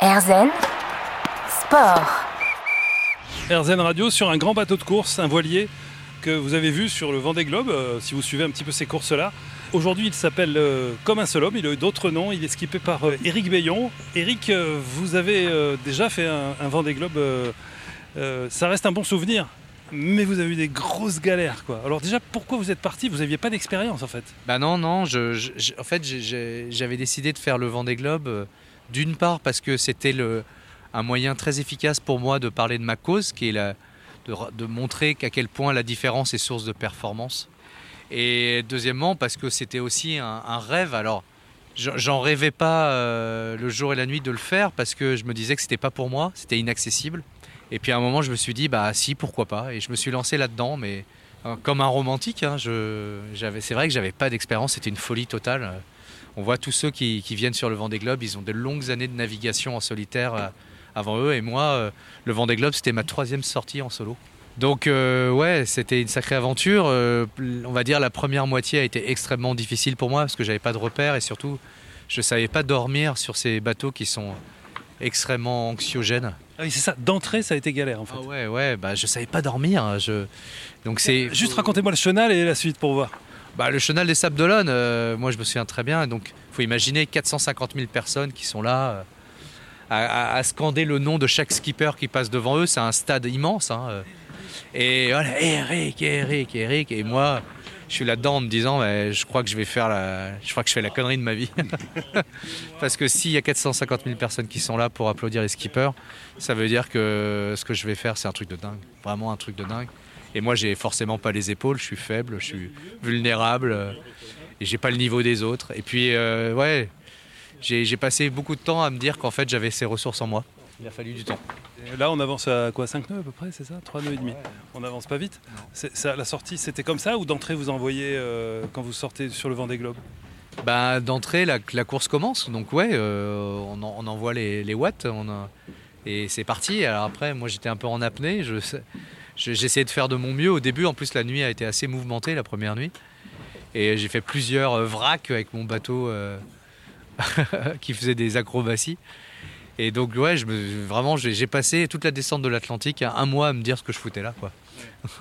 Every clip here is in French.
Erzen Sport. RZN Radio sur un grand bateau de course, un voilier que vous avez vu sur le Vendée Globe, euh, si vous suivez un petit peu ces courses-là. Aujourd'hui, il s'appelle euh, Comme un seul homme, il a eu d'autres noms, il est skippé par euh, Éric Bayon. Éric, euh, vous avez euh, déjà fait un, un Vendée Globe, euh, euh, ça reste un bon souvenir, mais vous avez eu des grosses galères. quoi. Alors déjà, pourquoi vous êtes parti? Vous n'aviez pas d'expérience en fait. Bah non, non, je, je- je- en fait j'avais décidé de faire le Vendée Globe euh, d'une part parce que c'était un moyen très efficace pour moi de parler de ma cause, qui est de, montrer qu'à quel point la différence est source de performance. Et deuxièmement parce que c'était aussi un, rêve. Alors j'en rêvais pas euh, le jour et la nuit de le faire parce que je me disais que c'était pas pour moi, c'était inaccessible. Et puis à un moment je me suis dit bah si pourquoi pas et je me suis lancé là-dedans mais euh, comme un romantique. hein, c'est vrai que j'avais pas d'expérience, c'était une folie totale. On voit tous ceux qui, qui viennent sur le Vendée Globe, ils ont de longues années de navigation en solitaire euh, avant eux. Et moi, euh, le Vendée Globe, c'était ma troisième sortie en solo. Donc euh, ouais, c'était une sacrée aventure. Euh, on va dire la première moitié a été extrêmement difficile pour moi parce que j'avais pas de repères et surtout je savais pas dormir sur ces bateaux qui sont extrêmement anxiogènes. Ah oui, c'est ça, d'entrée, ça a été galère en fait. Ah ouais, ouais, bah je savais pas dormir. Je... Donc c'est Juste racontez-moi le chenal et la suite pour voir. Bah, le chenal des Sables d'Olonne, euh, moi je me souviens très bien. Donc, faut imaginer 450 000 personnes qui sont là euh, à, scander le nom de chaque skipper qui passe devant eux. C'est un stade immense. hein, euh. Et voilà, Eric, Eric, Eric. Et moi, je suis là-dedans en me disant, ouais, je crois que je vais faire je crois que je fais la connerie de ma vie. Parce que s'il y a 450 000 personnes qui sont là pour applaudir les skippers, ça veut dire que ce que je vais faire, c'est un truc de dingue. Vraiment un truc de dingue. Et moi, j'ai forcément pas les épaules, je suis faible, je suis vulnérable, euh, et j'ai pas le niveau des autres. Et puis, euh, ouais, j'ai passé beaucoup de temps à me dire qu'en fait, j'avais ces ressources en moi. Il a fallu du temps. Là, on avance à quoi 5 nœuds à peu près, c'est ça? 3 nœuds et demi. On n'avance pas vite? Ça, La sortie, c'était comme ça ou d'entrée, vous envoyez euh, quand vous sortez sur le Vendée Globe? Bah, D'entrée, la, la course commence. Donc, ouais, euh, on, en- on envoie les, les watts. On a- et c'est parti. Alors après, moi, j'étais un peu en apnée. Je- j'essayais de faire de mon mieux. Au début, en plus, la nuit a été assez mouvementée, la première nuit. Et j'ai fait plusieurs euh, vracs avec mon bateau euh, qui faisait des acrobaties. Et donc, ouais, vraiment, j'ai passé toute la descente de l'Atlantique un mois à me dire ce que je foutais là, quoi.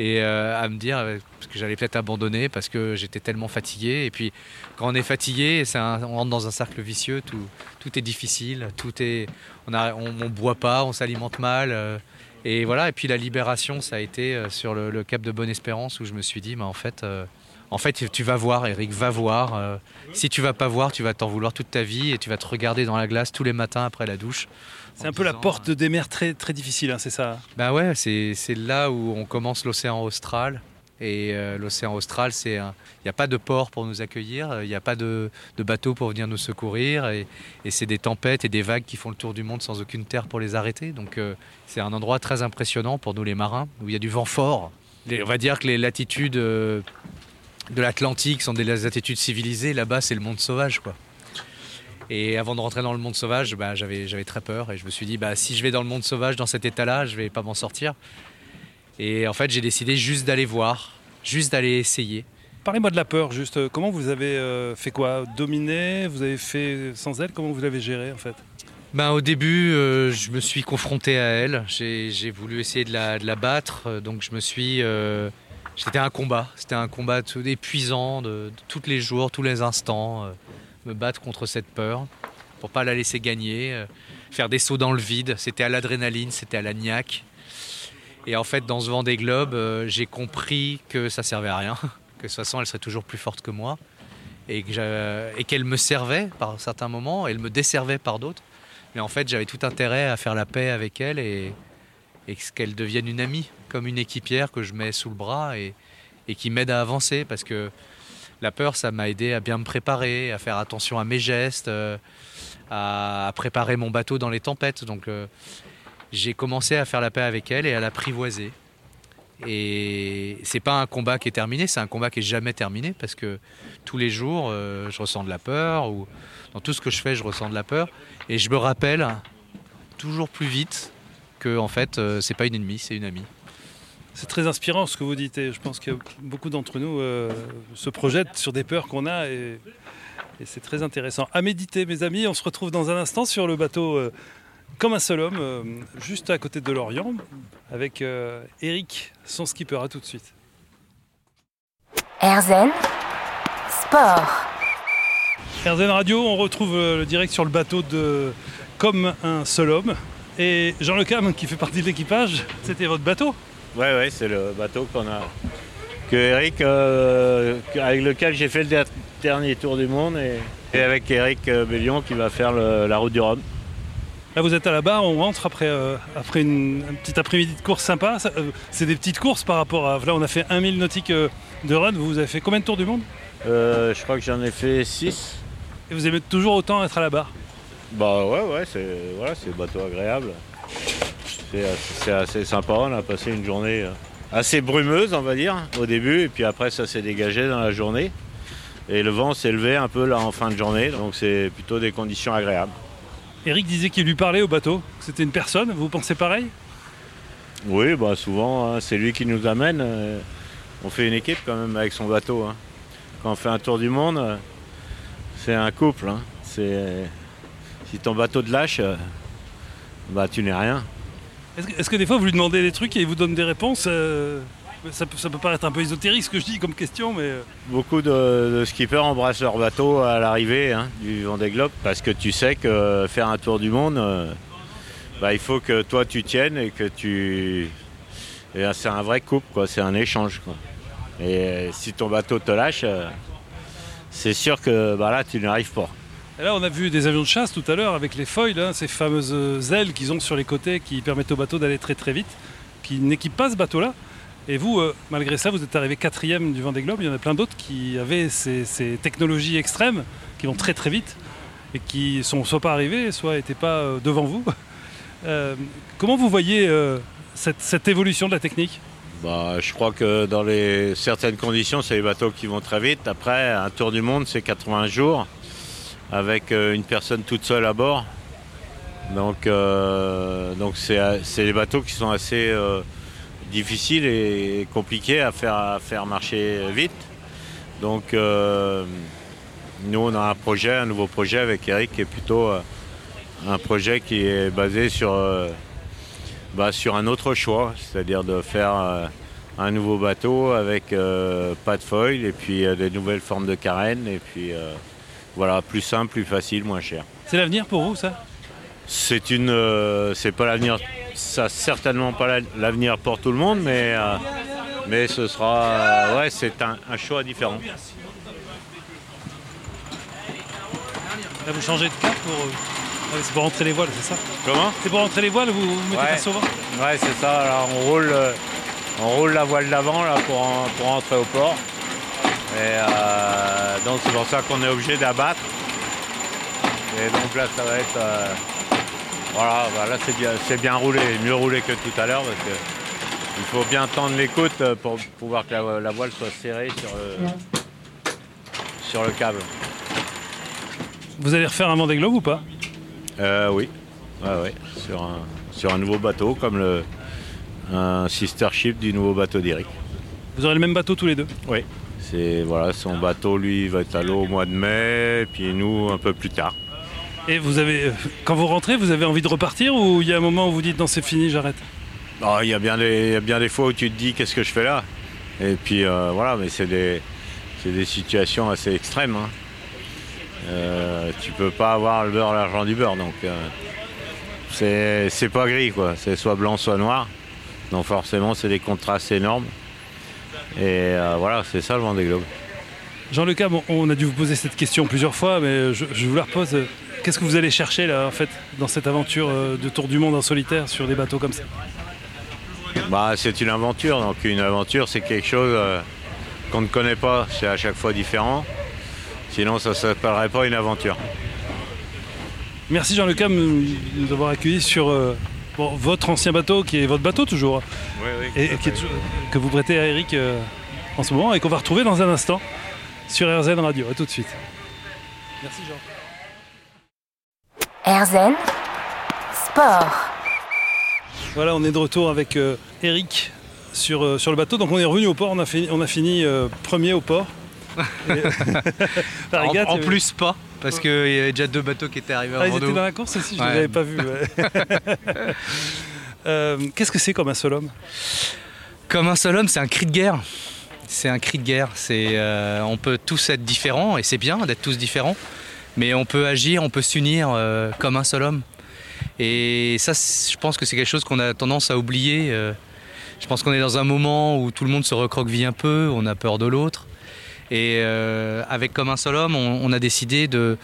et euh, à me dire parce que j'allais peut-être abandonner parce que j'étais tellement fatigué. Et puis, quand on est fatigué, on rentre dans un cercle vicieux. Tout, est difficile, tout est, on on boit pas, on s'alimente mal. Et voilà. Et puis la libération, ça a été euh, sur le, le cap de Bonne-Espérance où je me suis dit, mais en fait. euh, en fait, tu vas voir, Eric, va voir. euh, si tu vas pas voir, tu vas t'en vouloir toute ta vie et tu vas te regarder dans la glace tous les matins après la douche. C'est un peu la porte des mers très, très difficile, hein, c'est ça? Bah ouais, c'est là où on commence l'océan austral. Et euh, l'océan austral, il n'y a pas de port pour nous accueillir, il n'y a pas de, de bateau pour venir nous secourir, et, c'est des tempêtes et des vagues qui font le tour du monde sans aucune terre pour les arrêter. Donc euh, c'est un endroit très impressionnant pour nous les marins, où il y a du vent fort. On va dire que les latitudes euh, de l'Atlantique sont des latitudes civilisées, là-bas c'est le monde sauvage, quoi. Et avant de rentrer dans le monde sauvage, bah, j'avais, très peur et je me suis dit, bah, si je vais dans le monde sauvage dans cet état-là, je vais pas m'en sortir. Et en fait, j'ai décidé juste d'aller voir, juste d'aller essayer. Parlez-moi de la peur, juste. Comment vous avez euh, fait quoi? Dominer Vous avez fait sans elle? Comment vous l'avez géré en fait? Ben, au début, euh, je me suis confronté à elle. J'ai, voulu essayer de la, de la battre. Donc, je me suis. euh, c'était un combat. C'était un combat tout épuisant de, de tous les jours, tous les instants. euh, me battre contre cette peur pour pas la laisser gagner. faire des sauts dans le vide. C'était à l'adrénaline, c'était à la niaque. Et en fait, dans ce Vendée Globe, euh, j'ai compris que ça servait à rien. Que de toute façon, elle serait toujours plus forte que moi. Et, et qu'elle me servait par certains moments, elle me desservait par d'autres. Mais en fait, j'avais tout intérêt à faire la paix avec elle et, et qu'elle devienne une amie, comme une équipière que je mets sous le bras et, et qui m'aide à avancer. Parce que la peur, ça m'a aidé à bien me préparer, à faire attention à mes gestes, euh, à, à préparer mon bateau dans les tempêtes. Donc, euh, j'ai commencé à faire la paix avec elle et à l'apprivoiser. Et c'est pas un combat qui est terminé, c'est un combat qui est jamais terminé parce que tous les jours, euh, je ressens de la peur ou dans tout ce que je fais, je ressens de la peur et je me rappelle toujours plus vite que en fait, euh, c'est pas une ennemie, c'est une amie. C'est très inspirant ce que vous dites et je pense que beaucoup d'entre nous euh, se projettent sur des peurs qu'on a et c'est très intéressant. À méditer, mes amis. On se retrouve dans un instant sur le bateau comme un seul homme, euh, juste à côté de Lorient, avec euh, Eric, son skipper. À tout de suite. Erzen Sport. RZN Radio, on retrouve euh, le direct sur le bateau de Comme un seul homme. Et Jean Le Cam, qui fait partie de l'équipage, c'était votre bateau? Ouais, ouais, c'est le bateau qu'on a. Que Eric, euh, avec lequel j'ai fait le der- dernier tour du monde et, et avec Eric Bellion qui va faire le- la route du Rhum. Là, vous êtes à la barre, on rentre après, euh, après une, un petit après-midi de course sympa. Euh, c'est des petites courses par rapport à. Là, on a fait 1 000 nautiques euh, de run. Vous avez fait combien de tours du monde? Je crois que j'en ai fait 6. Et vous aimez toujours autant être à la barre? Bah ouais, ouais, c'est voilà, c'est bateau agréable. C'est assez sympa. On a passé une journée assez brumeuse, on va dire, au début, et puis après ça s'est dégagé dans la journée. Et le vent s'est levé un peu là en fin de journée, donc c'est plutôt des conditions agréables. Eric disait qu'il lui parlait au bateau. que C'était une personne. Vous pensez pareil? Oui, bah souvent, hein, c'est lui qui nous amène. euh, on fait une équipe quand même avec son bateau. hein. Quand on fait un tour du monde, euh, c'est un couple. hein. C'est si ton bateau te lâche, euh, bah tu n'es rien. Est-ce que, est-ce que des fois vous lui demandez des trucs et il vous donne des réponses euh, ça, peut, ça peut paraître un peu ésotérique ce que je dis comme question, mais. euh, Beaucoup de, de skippers embrassent leur bateau à l'arrivée hein, du Vendée Globe parce que tu sais que faire un tour du monde, euh, bah, il faut que toi tu tiennes et que tu. euh, c'est un vrai couple, quoi. C'est un échange. quoi. Et euh, si ton bateau te lâche, euh, c'est sûr que bah, là tu n'arrives pas. Et là, on a vu des avions de chasse tout à l'heure avec les foils, hein, ces fameuses euh, ailes qu'ils ont sur les côtés qui permettent au bateau d'aller très très vite, qui n'équipent pas ce bateau-là. Et vous, euh, malgré ça, vous êtes arrivé quatrième du Vendée Globe. Il y en a plein d'autres qui avaient ces, technologies extrêmes, qui vont très très vite et qui sont soit pas arrivés, soit n'étaient pas euh, devant vous. Euh, comment vous voyez cette, évolution de la technique? Bah, je crois que dans les certaines conditions, c'est les bateaux qui vont très vite. Après, un tour du monde, c'est 80 jours avec une personne toute seule à bord. Donc, donc c'est, des bateaux qui sont assez difficiles et compliqués à faire, à faire marcher vite. Donc, euh, nous, on a un projet, un nouveau projet avec Eric qui est plutôt euh, un projet qui est basé sur euh, bah, sur un autre choix, c'est-à-dire de faire un nouveau bateau avec pas de foil et puis des nouvelles formes de carène et puis voilà, plus simple, plus facile, moins cher. C'est l'avenir pour vous, ça? C'est une, c'est pas l'avenir, ça certainement pas la- l'avenir pour tout le monde, mais euh, mais ce sera, euh, ouais, c'est un, un choix différent. Là, vous changez de cap pour. euh, c'est pour rentrer les voiles, c'est ça Comment? C'est pour rentrer les voiles, vous, vous mettez Ouais. au vent Ouais, c'est ça. Alors, on roule, on roule la voile d'avant là pour, en- pour entrer au port. Et donc c'est pour ça qu'on est obligé d'abattre. Et donc là, ça va être, voilà, bah là c'est bien, c'est bien roulé, mieux roulé que tout à l'heure parce que il faut bien tendre les côtes euh, pour pouvoir que la, la voile soit serrée sur le, sur le câble. Vous allez refaire un Vendée Globe ou pas? Euh, oui, ouais, ouais, sur un, sur un nouveau bateau comme le un sister ship du nouveau bateau d'Eric. Vous aurez le même bateau tous les deux? Oui. C'est voilà, son bateau lui va être à l'eau au mois de mai, puis nous un peu plus tard. Et vous avez, quand vous rentrez, vous avez envie de repartir ou il y a un moment où vous dites non c'est fini, j'arrête? Ah, Il y, a bien des- il y a bien des fois où tu te dis qu'est-ce que je fais là? Et puis euh, voilà, mais c'est des, des situations assez extrêmes. Hein. Euh, tu peux pas avoir le beurre, l'argent du beurre, donc euh, c'est pas gris quoi, c'est soit blanc, soit noir. Donc forcément c'est des contrastes énormes. Et euh, voilà, c'est ça le Vendée Globe. Jean Le Cam, on- on a dû vous poser cette question plusieurs fois, mais je, je vous la repose. Qu'est-ce que vous allez chercher là en fait dans cette aventure euh, de tour du monde en solitaire sur des bateaux comme ça? Bah, c'est une aventure. Donc une aventure, c'est quelque chose euh, qu'on ne connaît pas. C'est à chaque fois différent. Sinon, ça ne s'appellerait pas une aventure. Merci Jean Le Cam de nous avoir accueillis sur euh, bon, votre ancien bateau qui est votre bateau toujours Oui, oui. et, et qui est tou- que vous prêtez à Eric euh, en ce moment et qu'on va retrouver dans un instant sur RZN Radio. A tout de suite. Merci Jean. Erzen Sport. Voilà, on est de retour avec euh, Eric sur, euh, sur le bateau. Donc on est revenu au port, on a fini, on a fini euh, premier au port. La En, régate, plus pas, parce qu'il y avait déjà deux bateaux qui étaient arrivés Ah, ils avant étaient nous. dans la course aussi, je ne Ouais. l'avais pas vu. ouais. Euh, Qu'est-ce que c'est comme un seul homme Comme un seul homme, c'est un cri de guerre. C'est un cri de guerre. C'est, euh, on peut tous être différents, et c'est bien d'être tous différents, mais on peut agir, on peut s'unir euh, comme un seul homme. Et ça, je pense que c'est quelque chose qu'on a tendance à oublier. euh. je pense qu'on est dans un moment où tout le monde se recroqueville un peu, on a peur de l'autre. Et euh, avec comme un seul homme, on, on a décidé de,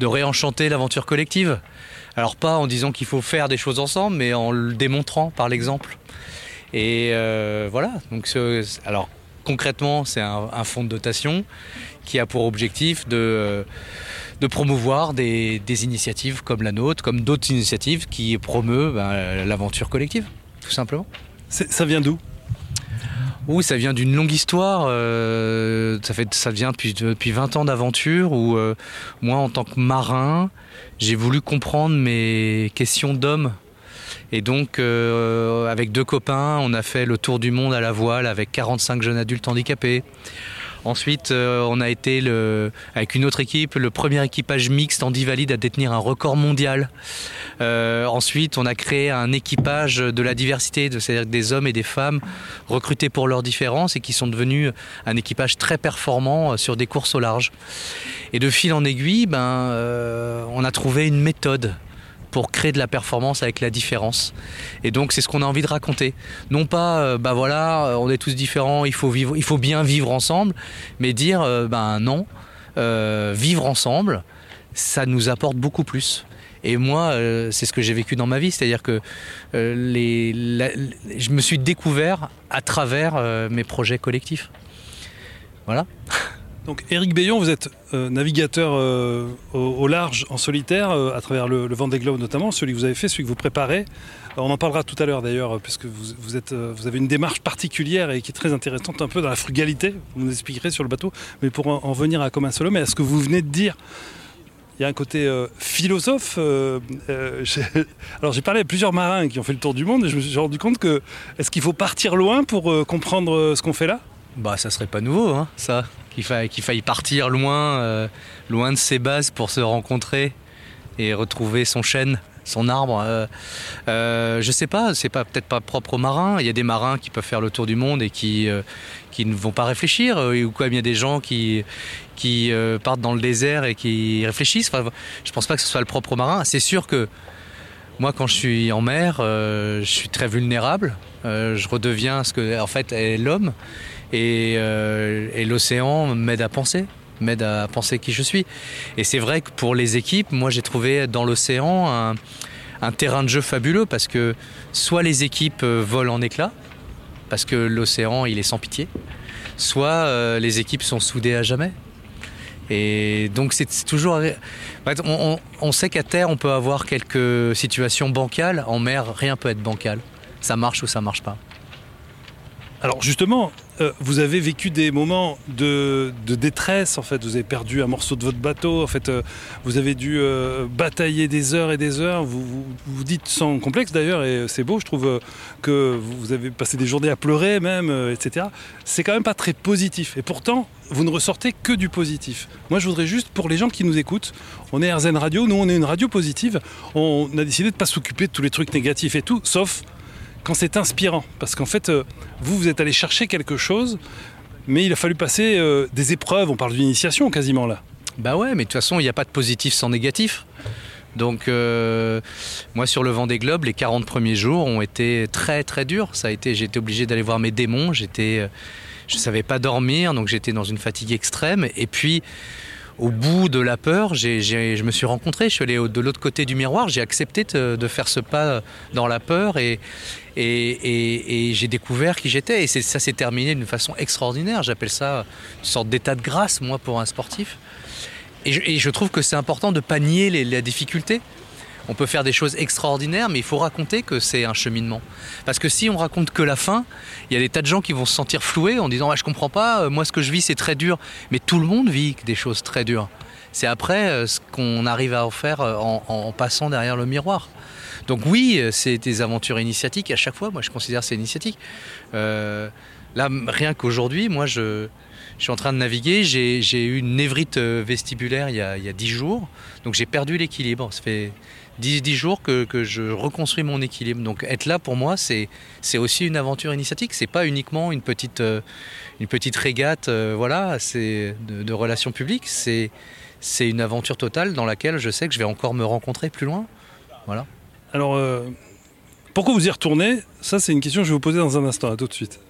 de réenchanter l'aventure collective. Alors pas en disant qu'il faut faire des choses ensemble, mais en le démontrant par l'exemple. Et euh, voilà. Donc, ce- alors concrètement, c'est un, un fonds de dotation qui a pour objectif de, euh, de promouvoir des, des initiatives comme la nôtre, comme d'autres initiatives qui promeuvent ben, l'aventure collective, tout simplement. Ça vient d'où? Oui, ça vient d'une longue histoire. euh, ça, fait, ça vient depuis, depuis 20 ans d'aventure où euh, moi, en tant que marin, j'ai voulu comprendre mes questions d'homme. Et donc, euh, avec deux copains, on a fait le tour du monde à la voile avec 45 jeunes adultes handicapés. Ensuite, euh, on a été avec une autre équipe le premier équipage mixte handivalide à détenir un record mondial. Euh, ensuite, on a créé un équipage de la diversité, c'est-à-dire des hommes et des femmes recrutés pour leurs différences et qui sont devenus un équipage très performant sur des courses au large. Et de fil en aiguille, ben, euh, on a trouvé une méthode pour créer de la performance avec la différence. Et donc c'est ce qu'on a envie de raconter. Non pas, euh, bah voilà, euh, on est tous différents, il faut vivre, bien vivre ensemble, mais dire, euh, ben non, vivre ensemble, ça nous apporte beaucoup plus. Et moi, c'est ce que j'ai vécu dans ma vie, c'est-à-dire que je me suis découvert à travers mes projets collectifs. Voilà. Donc Éric Bayon, vous êtes euh, navigateur euh, au, large en solitaire euh, à travers le, le Vendée Globe notamment, celui que vous avez fait, celui que vous préparez. On en parlera tout à l'heure d'ailleurs, puisque vous, avez une démarche particulière et qui est très intéressante, un peu dans la frugalité. Vous nous expliquerez sur le bateau. Mais pour en, en venir à comme un seul homme, est ce que vous venez de dire, il y a un côté philosophe. alors j'ai parlé à plusieurs marins qui ont fait le tour du monde et je me suis rendu compte que est-ce qu'il faut partir loin pour comprendre ce qu'on fait là? Bah ça serait pas nouveau, hein, ça. Qu'il faille, partir loin, euh, loin de ses bases pour se rencontrer et retrouver son chêne, son arbre. Euh, euh, je sais pas, c'est pas peut-être pas propre aux marins. Il y a des marins qui peuvent faire le tour du monde et qui euh, ne vont pas réfléchir, euh, ou quoi. Il y a des gens qui partent dans le désert et qui réfléchissent. Enfin, je pense pas que ce soit le propre aux marins. C'est sûr que moi, quand je suis en mer, je suis très vulnérable. Je redeviens ce que, en fait, est l'homme. Et, euh, et l'océan m'aide à penser, m'aide à penser qui je suis. Et c'est vrai que pour les équipes, moi, j'ai trouvé dans l'océan un, terrain de jeu fabuleux parce que soit les équipes euh, volent en éclats, parce que l'océan, il est sans pitié, soit euh, les équipes sont soudées à jamais. Et donc c'est toujours... On- on sait qu'à terre, on peut avoir quelques situations bancales. En mer, rien peut être bancal. Ça marche ou ça marche pas. Alors justement, euh, vous avez vécu des moments de, détresse, en fait, vous avez perdu un morceau de votre bateau, en fait, euh, vous avez dû euh, batailler des heures et des heures, vous vous, dites sans complexe d'ailleurs, et c'est beau, je trouve que vous avez passé des journées à pleurer même, etc. C'est quand même pas très positif, et pourtant, vous ne ressortez que du positif. Moi, je voudrais juste, pour les gens qui nous écoutent, on est RZN Radio, nous on est une radio positive, on a décidé de ne pas s'occuper de tous les trucs négatifs et tout, sauf quand c'est inspirant. Parce qu'en fait, euh, vous, vous êtes allé chercher quelque chose, mais il a fallu passer euh, des épreuves. On parle d'initiation quasiment là. Bah ouais, mais de toute façon, il n'y a pas de positif sans négatif. Donc, euh, moi, sur le vent des globes, les 40 premiers jours ont été très très durs. Ça a été, j'ai été obligé d'aller voir mes démons. J'étais, euh, je savais pas dormir, donc j'étais dans une fatigue extrême. Et puis, au bout de la peur, je me suis rencontré. Je suis allé de l'autre côté du miroir. J'ai accepté de, faire ce pas dans la peur et j'ai découvert qui j'étais. Et ça s'est terminé d'une façon extraordinaire. J'appelle ça une sorte d'état de grâce, moi, pour un sportif. Et je, et je trouve que c'est important de pas nier les, la difficulté. On peut faire des choses extraordinaires, mais il faut raconter que c'est un cheminement. Parce que si on raconte que la fin, il y a des tas de gens qui vont se sentir floués en disant ah, Je comprends pas, euh, moi ce que je vis c'est très dur. Mais tout le monde vit des choses très dures. C'est après euh, ce qu'on arrive à en faire euh, en, passant derrière le miroir. Donc oui, c'est des aventures initiatiques. À chaque fois, moi je considère c'est initiatique. Là, rien qu'aujourd'hui, moi je, suis en train de naviguer. J'ai eu une névrite vestibulaire il y a, 10 jours. Donc j'ai perdu l'équilibre. 10, 10 jours que, je reconstruis mon équilibre. Donc être là pour moi, c'est aussi une aventure initiatique. C'est pas uniquement une petite, euh, une petite régate euh, voilà, de, de relations publiques. C'est c'est une aventure totale dans laquelle je sais que je vais encore me rencontrer plus loin. Voilà. Alors, euh, pourquoi vous y retournez? Ça, c'est une question que je vais vous poser dans un instant. À tout de suite.